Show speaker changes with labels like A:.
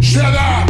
A: Je viens